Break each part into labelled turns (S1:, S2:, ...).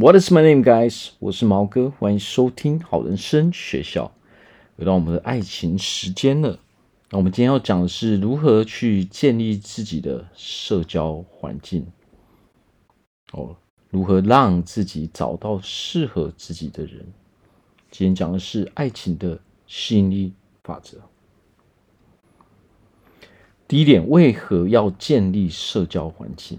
S1: What is my name, guys？我是毛哥，欢迎收听好人生学校。回到我们的爱情时间了，那我们今天要讲的是如何去建立自己的社交环境。哦，如何让自己找到适合自己的人？今天讲的是爱情的吸引力法则。第一点，为何要建立社交环境？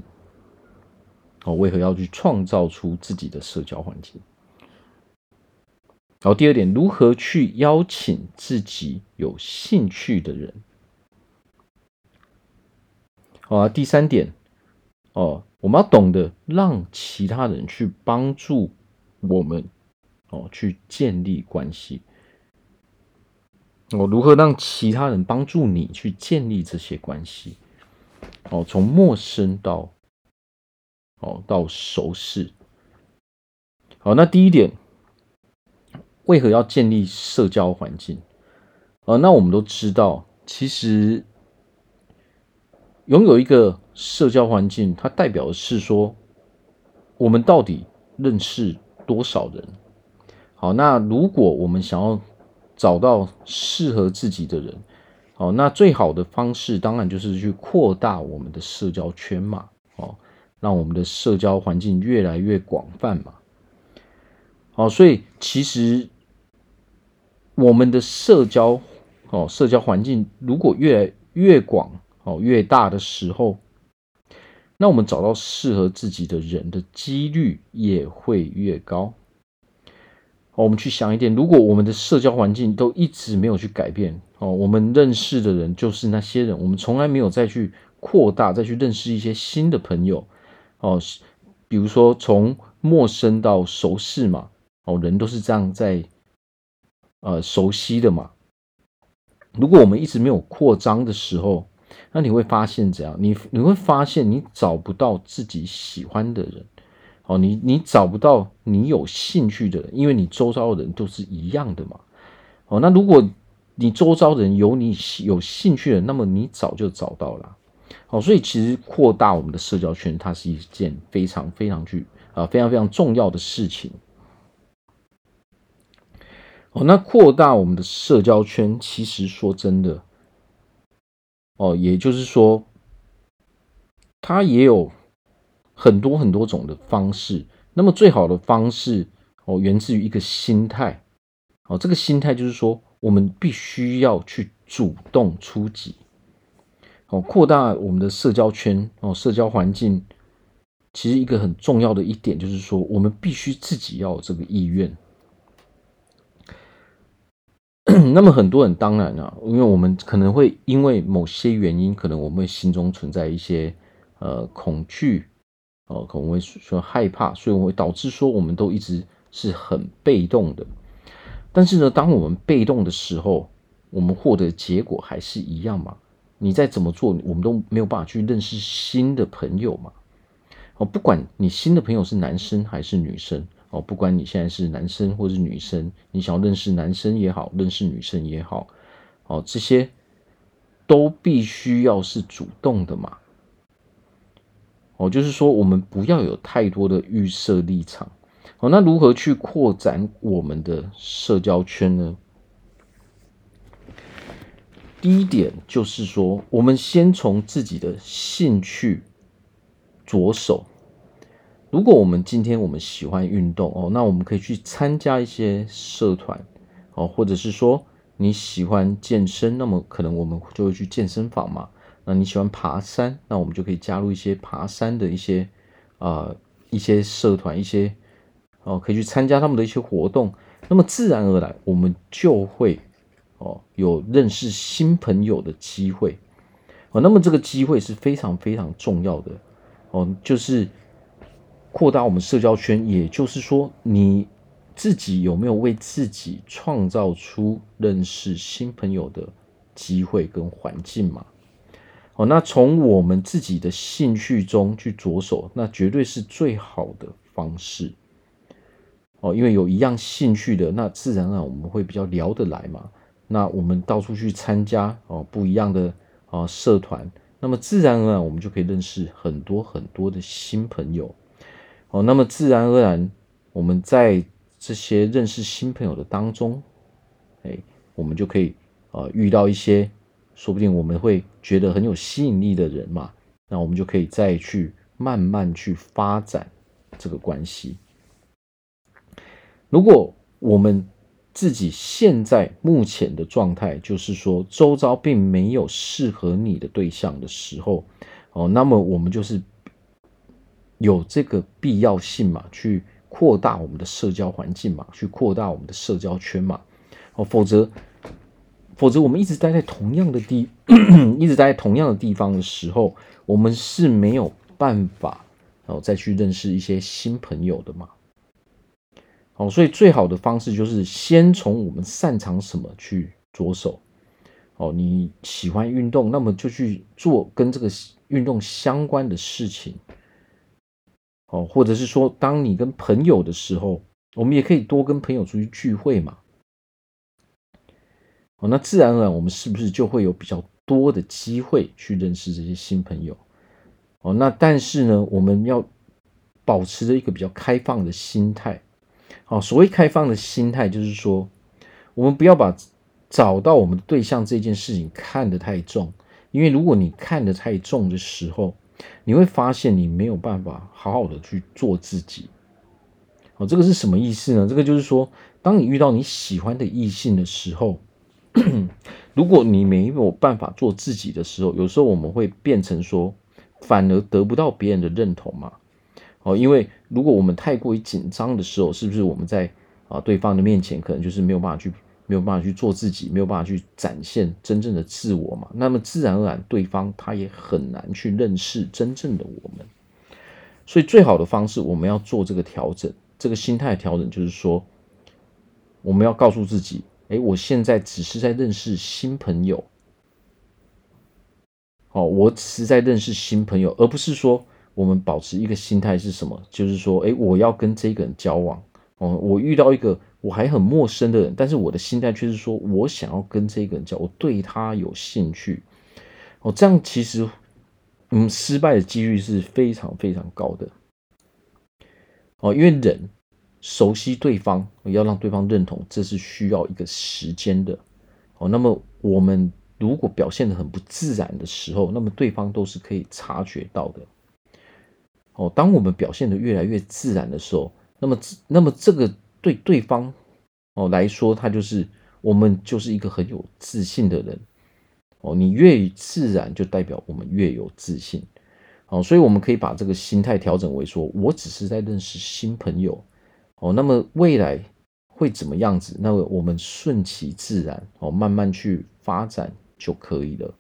S1: 哦，为何要去创造出自己的社交环境？然后，第二点，如何去邀请自己有兴趣的人？好啊，第三点，哦，我们要懂得让其他人去帮助我们，哦，去建立关系。哦，如何让其他人帮助你去建立这些关系？哦，从陌生到。哦，到熟识。好，那第一点，为何要建立社交环境？呃，那我们都知道，其实拥有一个社交环境，它代表的是说，我们到底认识多少人？好，那如果我们想要找到适合自己的人，好，那最好的方式当然就是去扩大我们的社交圈嘛。让我们的社交环境越来越广泛嘛，好，所以其实我们的社交哦，社交环境如果越来越广哦，越大的时候，那我们找到适合自己的人的几率也会越高。我们去想一点，如果我们的社交环境都一直没有去改变哦，我们认识的人就是那些人，我们从来没有再去扩大，再去认识一些新的朋友。哦，比如说从陌生到熟识嘛，哦，人都是这样在呃熟悉的嘛。如果我们一直没有扩张的时候，那你会发现怎样？你你会发现你找不到自己喜欢的人，哦，你你找不到你有兴趣的人，因为你周遭的人都是一样的嘛。哦，那如果你周遭的人有你有兴趣的，那么你早就找到了。好，所以其实扩大我们的社交圈，它是一件非常非常具啊非常非常重要的事情。哦，那扩大我们的社交圈，其实说真的，哦，也就是说，它也有很多很多种的方式。那么最好的方式，哦，源自于一个心态。哦，这个心态就是说，我们必须要去主动出击。哦，扩大我们的社交圈哦，社交环境，其实一个很重要的一点就是说，我们必须自己要有这个意愿。那么很多人当然啊，因为我们可能会因为某些原因，可能我们会心中存在一些呃恐惧哦，可能会说害怕，所以我会导致说我们都一直是很被动的。但是呢，当我们被动的时候，我们获得结果还是一样嘛。你再怎么做，我们都没有办法去认识新的朋友嘛。哦，不管你新的朋友是男生还是女生，哦，不管你现在是男生或是女生，你想要认识男生也好，认识女生也好，哦，这些都必须要是主动的嘛。哦，就是说我们不要有太多的预设立场。哦，那如何去扩展我们的社交圈呢？第一点就是说，我们先从自己的兴趣着手。如果我们今天我们喜欢运动哦，那我们可以去参加一些社团哦，或者是说你喜欢健身，那么可能我们就会去健身房嘛。那你喜欢爬山，那我们就可以加入一些爬山的一些啊、呃、一些社团，一些哦可以去参加他们的一些活动。那么自然而然，我们就会。哦，有认识新朋友的机会，哦，那么这个机会是非常非常重要的，哦，就是扩大我们社交圈，也就是说，你自己有没有为自己创造出认识新朋友的机会跟环境嘛？哦，那从我们自己的兴趣中去着手，那绝对是最好的方式。哦，因为有一样兴趣的，那自然而然我们会比较聊得来嘛。那我们到处去参加哦，不一样的啊社团，那么自然而然我们就可以认识很多很多的新朋友哦。那么自然而然我们在这些认识新朋友的当中，哎，我们就可以呃遇到一些，说不定我们会觉得很有吸引力的人嘛，那我们就可以再去慢慢去发展这个关系。如果我们自己现在目前的状态，就是说周遭并没有适合你的对象的时候，哦，那么我们就是有这个必要性嘛，去扩大我们的社交环境嘛，去扩大我们的社交圈嘛，哦，否则，否则我们一直待在同样的地，一直待在同样的地方的时候，我们是没有办法哦再去认识一些新朋友的嘛。哦，所以最好的方式就是先从我们擅长什么去着手。哦，你喜欢运动，那么就去做跟这个运动相关的事情。哦，或者是说，当你跟朋友的时候，我们也可以多跟朋友出去聚会嘛。哦，那自然而然，我们是不是就会有比较多的机会去认识这些新朋友？哦，那但是呢，我们要保持着一个比较开放的心态。好，所谓开放的心态，就是说，我们不要把找到我们的对象这件事情看得太重，因为如果你看得太重的时候，你会发现你没有办法好好的去做自己。好，这个是什么意思呢？这个就是说，当你遇到你喜欢的异性的时候，如果你没有办法做自己的时候，有时候我们会变成说，反而得不到别人的认同嘛。哦，因为如果我们太过于紧张的时候，是不是我们在啊对方的面前可能就是没有办法去没有办法去做自己，没有办法去展现真正的自我嘛？那么自然而然，对方他也很难去认识真正的我们。所以最好的方式，我们要做这个调整，这个心态调整，就是说，我们要告诉自己，哎，我现在只是在认识新朋友。哦，我只是在认识新朋友，而不是说。我们保持一个心态是什么？就是说，诶，我要跟这个人交往哦。我遇到一个我还很陌生的人，但是我的心态却是说我想要跟这个人交往，我对他有兴趣哦。这样其实，嗯，失败的几率是非常非常高的哦。因为人熟悉对方，要让对方认同，这是需要一个时间的哦。那么我们如果表现得很不自然的时候，那么对方都是可以察觉到的。哦，当我们表现得越来越自然的时候，那么，那么这个对对方哦来说，他就是我们就是一个很有自信的人。哦，你越自然，就代表我们越有自信。哦，所以我们可以把这个心态调整为说，我只是在认识新朋友。哦，那么未来会怎么样子？那么我们顺其自然，哦，慢慢去发展就可以了。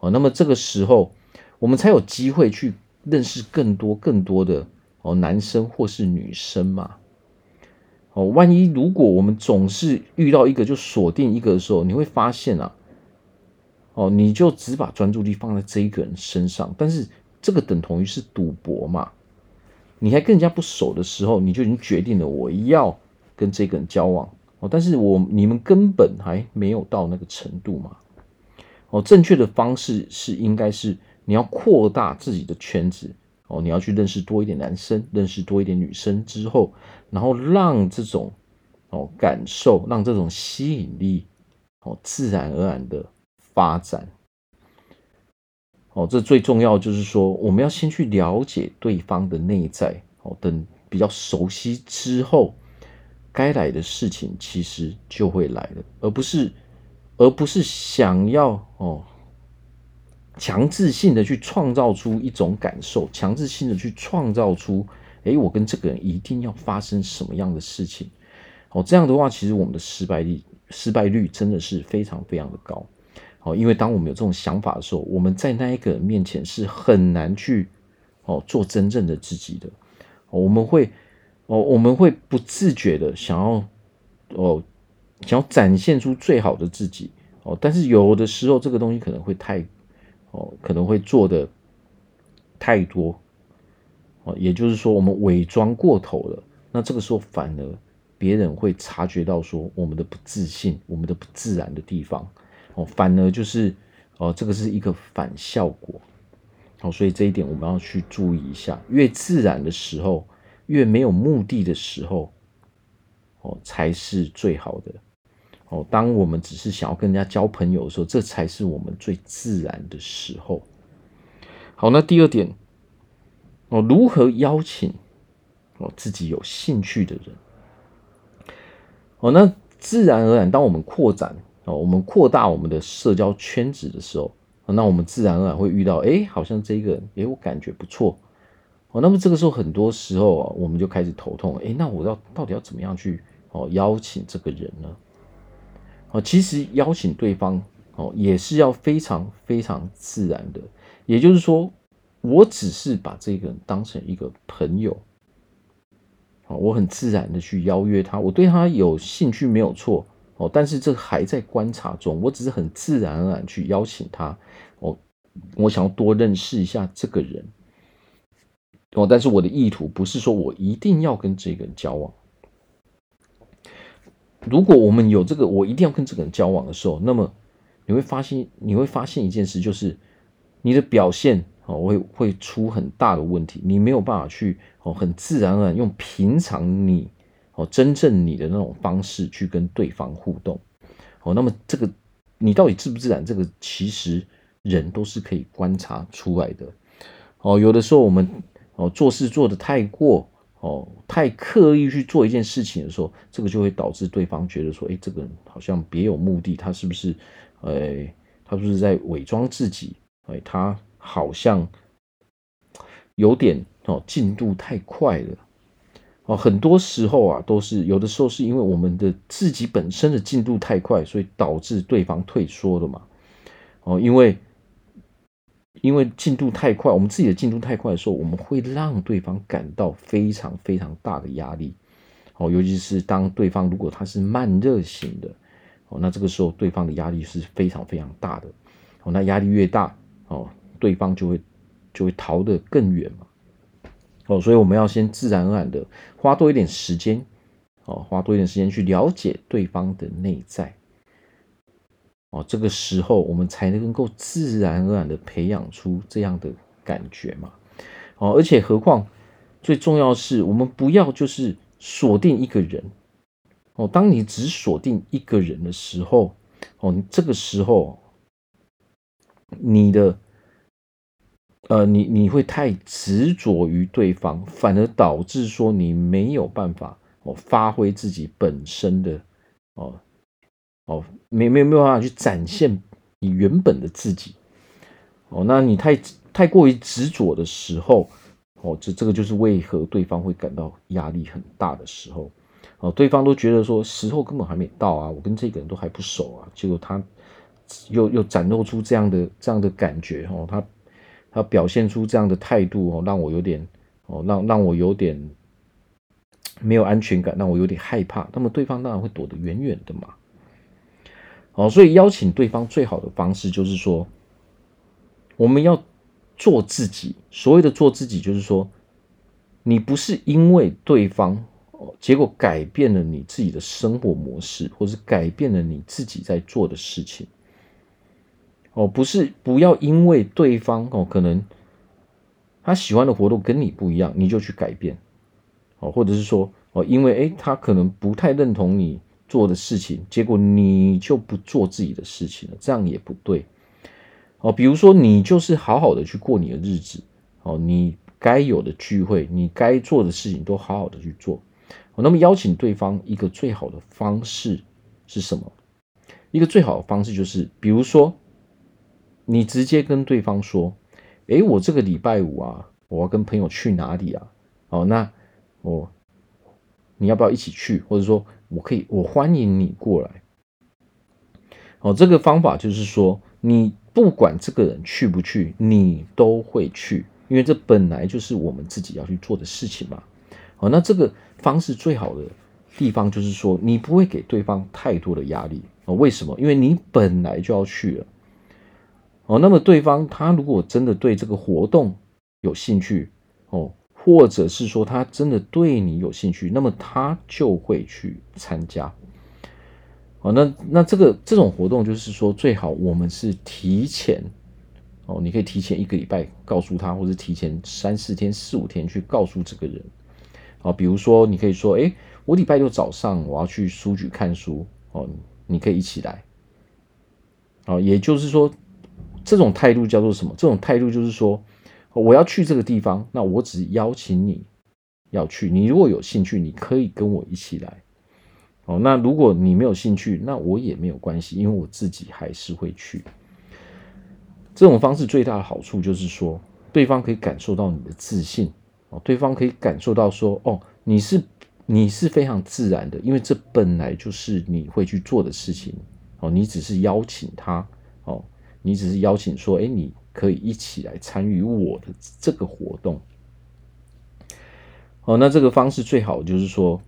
S1: 哦，那么这个时候，我们才有机会去。认识更多更多的哦男生或是女生嘛，哦，万一如果我们总是遇到一个就锁定一个的时候，你会发现啊，哦，你就只把专注力放在这一个人身上，但是这个等同于是赌博嘛，你还更加不熟的时候，你就已经决定了我要跟这个人交往。哦，但是我你们根本还没有到那个程度嘛，哦，正确的方式是应该是。你要扩大自己的圈子哦，你要去认识多一点男生，认识多一点女生之后，然后让这种哦感受，让这种吸引力哦自然而然的发展。哦，这最重要就是说，我们要先去了解对方的内在哦，等比较熟悉之后，该来的事情其实就会来了，而不是而不是想要哦。强制性的去创造出一种感受，强制性的去创造出，诶，我跟这个人一定要发生什么样的事情？哦，这样的话，其实我们的失败率失败率真的是非常非常的高。哦，因为当我们有这种想法的时候，我们在那一个人面前是很难去哦做真正的自己的。哦，我们会哦我们会不自觉的想要哦想要展现出最好的自己。哦，但是有的时候这个东西可能会太。哦，可能会做的太多，哦，也就是说，我们伪装过头了。那这个时候，反而别人会察觉到说我们的不自信，我们的不自然的地方。哦，反而就是哦，这个是一个反效果。哦，所以这一点我们要去注意一下。越自然的时候，越没有目的的时候，哦，才是最好的。哦，当我们只是想要跟人家交朋友的时候，这才是我们最自然的时候。好，那第二点，哦，如何邀请哦自己有兴趣的人？哦，那自然而然，当我们扩展哦，我们扩大我们的社交圈子的时候，那我们自然而然会遇到，哎，好像这个人，哎，我感觉不错。哦，那么这个时候，很多时候啊，我们就开始头痛，哎，那我要到底要怎么样去哦邀请这个人呢？哦，其实邀请对方哦，也是要非常非常自然的。也就是说，我只是把这个人当成一个朋友，哦，我很自然的去邀约他，我对他有兴趣没有错哦，但是这还在观察中，我只是很自然而然去邀请他，哦，我想要多认识一下这个人，哦，但是我的意图不是说我一定要跟这个人交往。如果我们有这个我一定要跟这个人交往的时候，那么你会发现，你会发现一件事，就是。你的表现哦会会出很大的问题，你没有办法去哦很自然而然用平常你哦真正你的那种方式去跟对方互动哦，那么这个你到底自不自然？这个其实人都是可以观察出来的哦。有的时候我们哦做事做得太过哦太刻意去做一件事情的时候，这个就会导致对方觉得说，哎，这个人好像别有目的，他是不是？哎，他是不是在伪装自己？哎，他好像有点哦，进度太快了哦。很多时候啊，都是有的时候是因为我们的自己本身的进度太快，所以导致对方退缩了嘛。哦，因为因为进度太快，我们自己的进度太快的时候，我们会让对方感到非常非常大的压力。哦，尤其是当对方如果他是慢热型的，哦，那这个时候对方的压力是非常非常大的。哦，那压力越大。哦，对方就会就会逃得更远嘛。哦，所以我们要先自然而然的花多一点时间，哦，花多一点时间去了解对方的内在。哦，这个时候我们才能够自然而然的培养出这样的感觉嘛。哦，而且何况最重要是，我们不要就是锁定一个人。哦，当你只锁定一个人的时候，哦，你这个时候。你的，呃，你你会太执着于对方，反而导致说你没有办法哦发挥自己本身的哦哦没没有没有办法去展现你原本的自己哦，那你太太过于执着的时候哦，这这个就是为何对方会感到压力很大的时候哦，对方都觉得说时候根本还没到啊，我跟这个人都还不熟啊，结果他。又又展露出这样的这样的感觉哦，他他表现出这样的态度哦，让我有点哦，让让我有点没有安全感，让我有点害怕。那么对方当然会躲得远远的嘛。哦，所以邀请对方最好的方式就是说，我们要做自己。所谓的做自己，就是说，你不是因为对方哦，结果改变了你自己的生活模式，或是改变了你自己在做的事情。哦，不是，不要因为对方哦，可能他喜欢的活动跟你不一样，你就去改变，哦，或者是说哦，因为诶，他可能不太认同你做的事情，结果你就不做自己的事情了，这样也不对，哦，比如说你就是好好的去过你的日子，哦，你该有的聚会，你该做的事情都好好的去做，哦，那么邀请对方一个最好的方式是什么？一个最好的方式就是，比如说。你直接跟对方说：“诶，我这个礼拜五啊，我要跟朋友去哪里啊？哦，那我你要不要一起去？或者说我可以，我欢迎你过来。哦，这个方法就是说，你不管这个人去不去，你都会去，因为这本来就是我们自己要去做的事情嘛。哦，那这个方式最好的地方就是说，你不会给对方太多的压力。哦，为什么？因为你本来就要去了。”哦，那么对方他如果真的对这个活动有兴趣哦，或者是说他真的对你有兴趣，那么他就会去参加。哦，那那这个这种活动就是说最好我们是提前哦，你可以提前一个礼拜告诉他，或者提前三四天、四五天去告诉这个人啊，比如说你可以说，哎，我礼拜六早上我要去书局看书哦，你可以一起来。啊，也就是说，这种态度叫做什么？这种态度就是说，我要去这个地方，那我只邀请你要去，你如果有兴趣，你可以跟我一起来。哦，那如果你没有兴趣，那我也没有关系，因为我自己还是会去。这种方式最大的好处就是说，对方可以感受到你的自信哦，对方可以感受到说，哦，你是你是非常自然的，因为这本来就是你会去做的事情哦，你只是邀请他哦，你只是邀请说，哎，你可以一起来参与我的这个活动。哦，那这个方式最好就是说。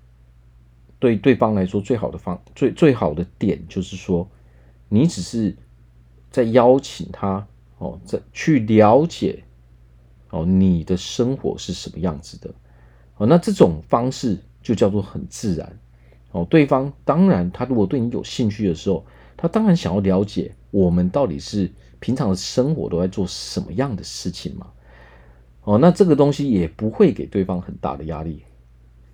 S1: 对对方来说，最好的方最最好的点就是说，你只是在邀请他哦，在去了解哦你的生活是什么样子的哦，那这种方式就叫做很自然哦。对方当然，他如果对你有兴趣的时候，他当然想要了解我们到底是平常的生活都在做什么样的事情嘛。哦，那这个东西也不会给对方很大的压力。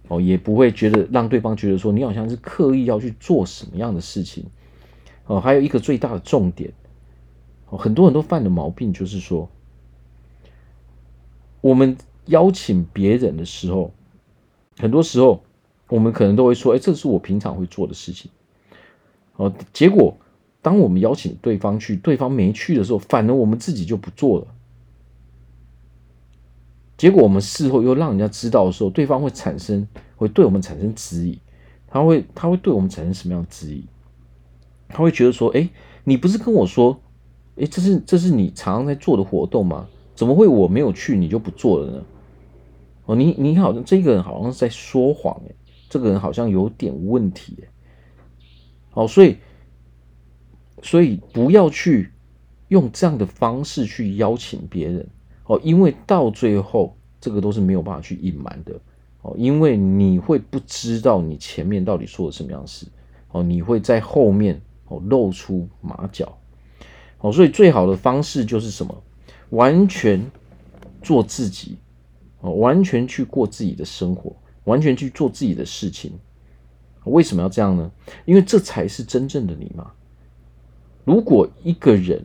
S1: 哦，也不会觉得让对方觉得说你好像是刻意要去做什么样的事情。哦，还有一个最大的重点，哦，很多人都犯的毛病就是说，我们邀请别人的时候，很多时候我们可能都会说，哎，这是我平常会做的事情。哦，结果当我们邀请对方去，对方没去的时候，反而我们自己就不做了。结果我们事后又让人家知道的时候，对方会产生，会对我们产生质疑，他会，他会对我们产生什么样的质疑？他会觉得说，哎，你不是跟我说，哎，这是这是你常常在做的活动吗？怎么会我没有去你就不做了呢？哦，你你好像这个人好像是在说谎，哎，这个人好像有点问题，哎，哦，所以所以不要去用这样的方式去邀请别人。哦，因为到最后，这个都是没有办法去隐瞒的哦，因为你会不知道你前面到底说了什么样的事哦，你会在后面哦露出马脚哦，所以最好的方式就是什么？完全做自己哦，完全去过自己的生活，完全去做自己的事情。为什么要这样呢？因为这才是真正的你嘛。如果一个人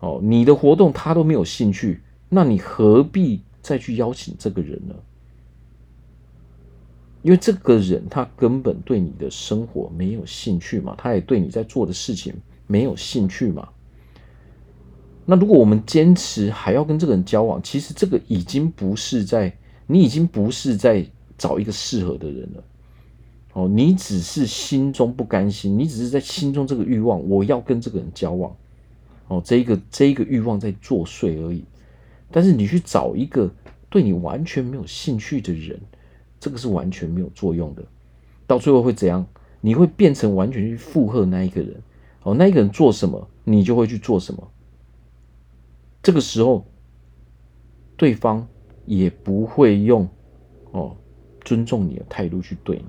S1: 哦，你的活动他都没有兴趣。那你何必再去邀请这个人呢？因为这个人他根本对你的生活没有兴趣嘛，他也对你在做的事情没有兴趣嘛。那如果我们坚持还要跟这个人交往，其实这个已经不是在，你已经不是在找一个适合的人了。哦，你只是心中不甘心，你只是在心中这个欲望，我要跟这个人交往。哦，这一个这一个欲望在作祟而已。但是你去找一个对你完全没有兴趣的人，这个是完全没有作用的。到最后会怎样？你会变成完全去附和那一个人。哦，那一个人做什么，你就会去做什么。这个时候，对方也不会用哦尊重你的态度去对你，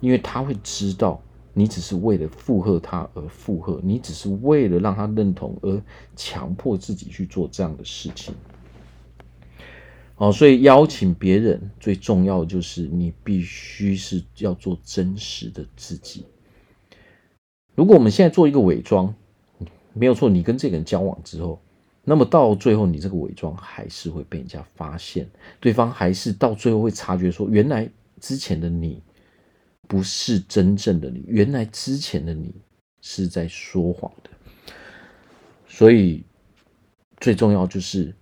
S1: 因为他会知道你只是为了附和他而附和，你只是为了让他认同而强迫自己去做这样的事情。哦，所以邀请别人最重要的就是你必须是要做真实的自己。如果我们现在做一个伪装，没有错，你跟这个人交往之后，那么到最后你这个伪装还是会被人家发现，对方还是到最后会察觉说，原来之前的你不是真正的你，原来之前的你是在说谎的。所以最重要就是。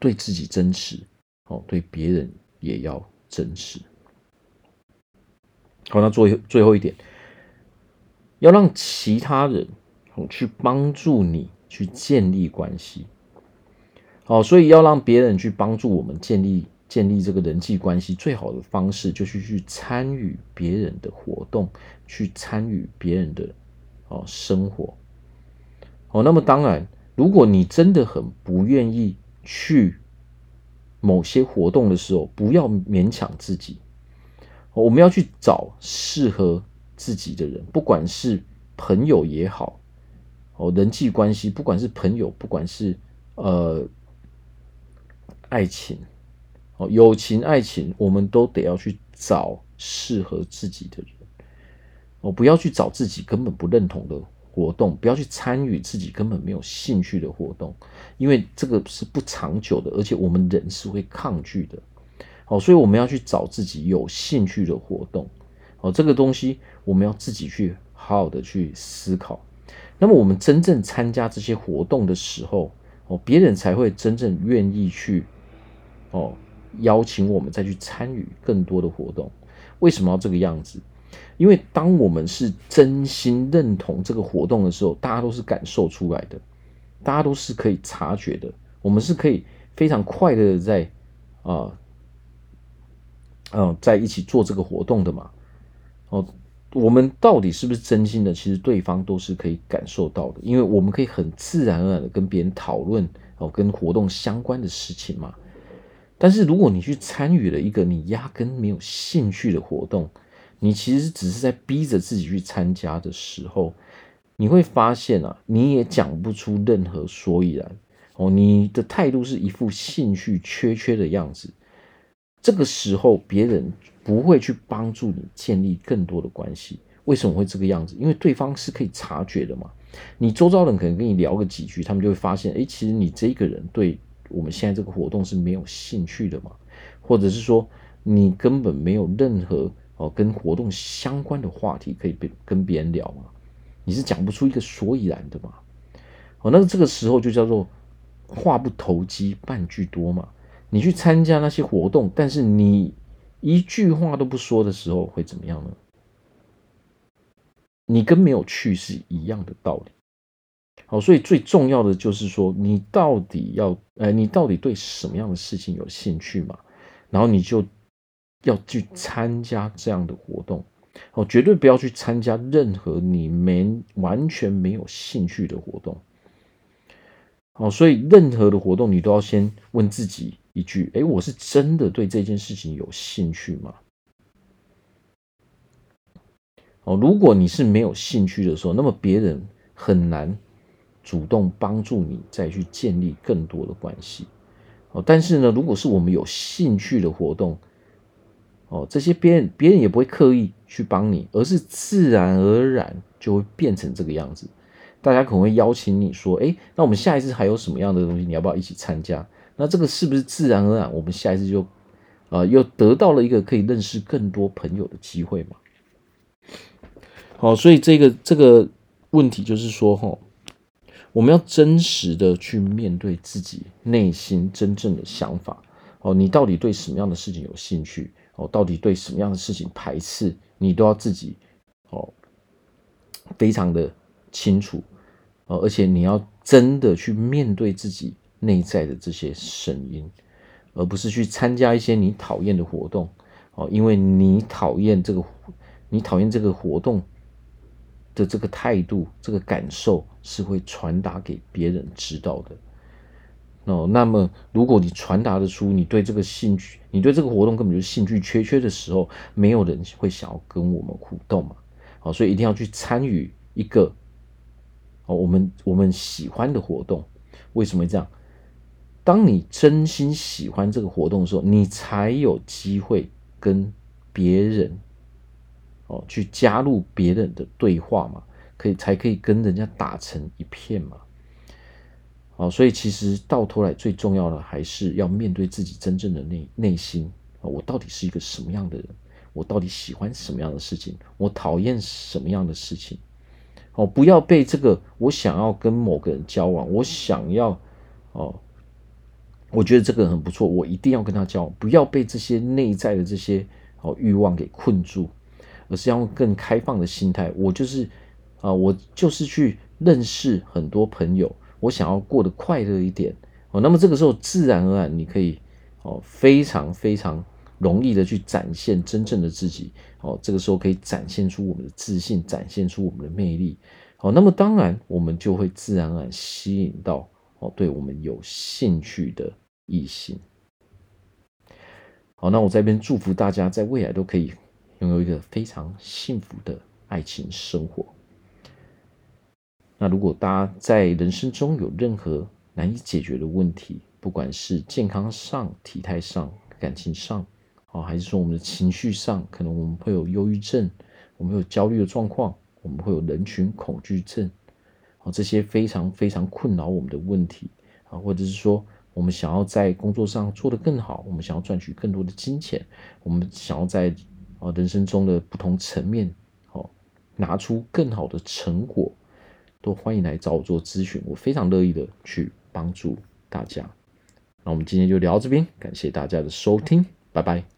S1: 对自己真实，哦，对别人也要真实。好，那最最后一点，要让其他人去帮助你去建立关系。好，所以要让别人去帮助我们建立建立这个人际关系，最好的方式就是去参与别人的活动，去参与别人的哦生活。哦，那么当然，如果你真的很不愿意。去某些活动的时候，不要勉强自己。我们要去找适合自己的人，不管是朋友也好，哦，人际关系，不管是朋友，不管是呃爱情，哦，友情、爱情，我们都得要去找适合自己的人。哦，不要去找自己根本不认同的活动，不要去参与自己根本没有兴趣的活动，因为这个是不长久的，而且我们人是会抗拒的。哦，所以我们要去找自己有兴趣的活动。哦，这个东西我们要自己去好好的去思考。那么我们真正参加这些活动的时候，哦，别人才会真正愿意去，哦，邀请我们再去参与更多的活动。为什么要这个样子？因为当我们是真心认同这个活动的时候，大家都是感受出来的，大家都是可以察觉的。我们是可以非常快乐的在啊，嗯、在一起做这个活动的嘛。哦，我们到底是不是真心的？其实对方都是可以感受到的，因为我们可以很自然而然的跟别人讨论哦，跟活动相关的事情嘛。但是如果你去参与了一个你压根没有兴趣的活动，你其实只是在逼着自己去参加的时候，你会发现啊，你也讲不出任何所以然哦，你的态度是一副兴趣缺缺的样子。这个时候，别人不会去帮助你建立更多的关系。为什么会这个样子？因为对方是可以察觉的嘛。你周遭人可能跟你聊个几句，他们就会发现，哎，其实你这个人对我们现在这个活动是没有兴趣的嘛，或者是说你根本没有任何哦跟活动相关的话题可以跟跟别人聊嘛，你是讲不出一个所以然的嘛。哦，那这个时候就叫做话不投机半句多嘛。你去参加那些活动，但是你一句话都不说的时候，会怎么样呢？你跟没有去是一样的道理。好，所以最重要的就是说，你到底要，呃，你到底对什么样的事情有兴趣嘛？然后你就要去参加这样的活动。哦，绝对不要去参加任何你没完全没有兴趣的活动。好，所以任何的活动，你都要先问自己。一句，哎，我是真的对这件事情有兴趣吗？哦，如果你是没有兴趣的时候，那么别人很难主动帮助你再去建立更多的关系。哦，但是呢，如果是我们有兴趣的活动，哦，这些别人别人也不会刻意去帮你，而是自然而然就会变成这个样子。大家可能会邀请你说，哎，那我们下一次还有什么样的东西，你要不要一起参加？那这个是不是自然而然，我们下一次就，啊、又得到了一个可以认识更多朋友的机会嘛？好，所以这个这个问题就是说，哈，我们要真实的去面对自己内心真正的想法。哦，你到底对什么样的事情有兴趣？哦，到底对什么样的事情排斥？你都要自己哦，非常的清楚。哦，而且你要真的去面对自己。内在的这些声音，而不是去参加一些你讨厌的活动哦，因为你讨厌这个，你讨厌这个活动的这个态度、这个感受是会传达给别人知道的哦。那么，如果你传达的出你对这个兴趣，你对这个活动根本就兴趣缺缺的时候，没有人会想要跟我们互动嘛。好，所以一定要去参与一个哦，我们我们喜欢的活动。为什么这样？当你真心喜欢这个活动的时候，你才有机会跟别人哦去加入别人的对话嘛，可以才可以跟人家打成一片嘛。哦，所以其实到头来最重要的还是要面对自己真正的内内心啊，我到底是一个什么样的人？我到底喜欢什么样的事情？我讨厌什么样的事情？哦，不要被这个我想要跟某个人交往，我想要哦。我觉得这个人很不错，我一定要跟他交往，不要被这些内在的这些哦欲望给困住，而是要用更开放的心态。我就是啊，我就是去认识很多朋友，我想要过得快乐一点哦。那么这个时候自然而然，你可以哦非常非常容易的去展现真正的自己哦。这个时候可以展现出我们的自信，展现出我们的魅力哦。那么当然，我们就会自然而然吸引到。哦，对我们有兴趣的异性。好，那我在这边祝福大家，在未来都可以拥有一个非常幸福的爱情生活。那如果大家在人生中有任何难以解决的问题，不管是健康上、体态上，感情上，啊，还是说我们的情绪上，可能我们会有忧郁症，我们有焦虑的状况，我们会有人群恐惧症，啊，这些非常非常困扰我们的问题，啊，或者是说我们想要在工作上做得更好，我们想要赚取更多的金钱，我们想要在啊人生中的不同层面，哦，拿出更好的成果，都欢迎来找我做咨询，我非常乐意的去帮助大家。那我们今天就聊到这边，感谢大家的收听，拜拜。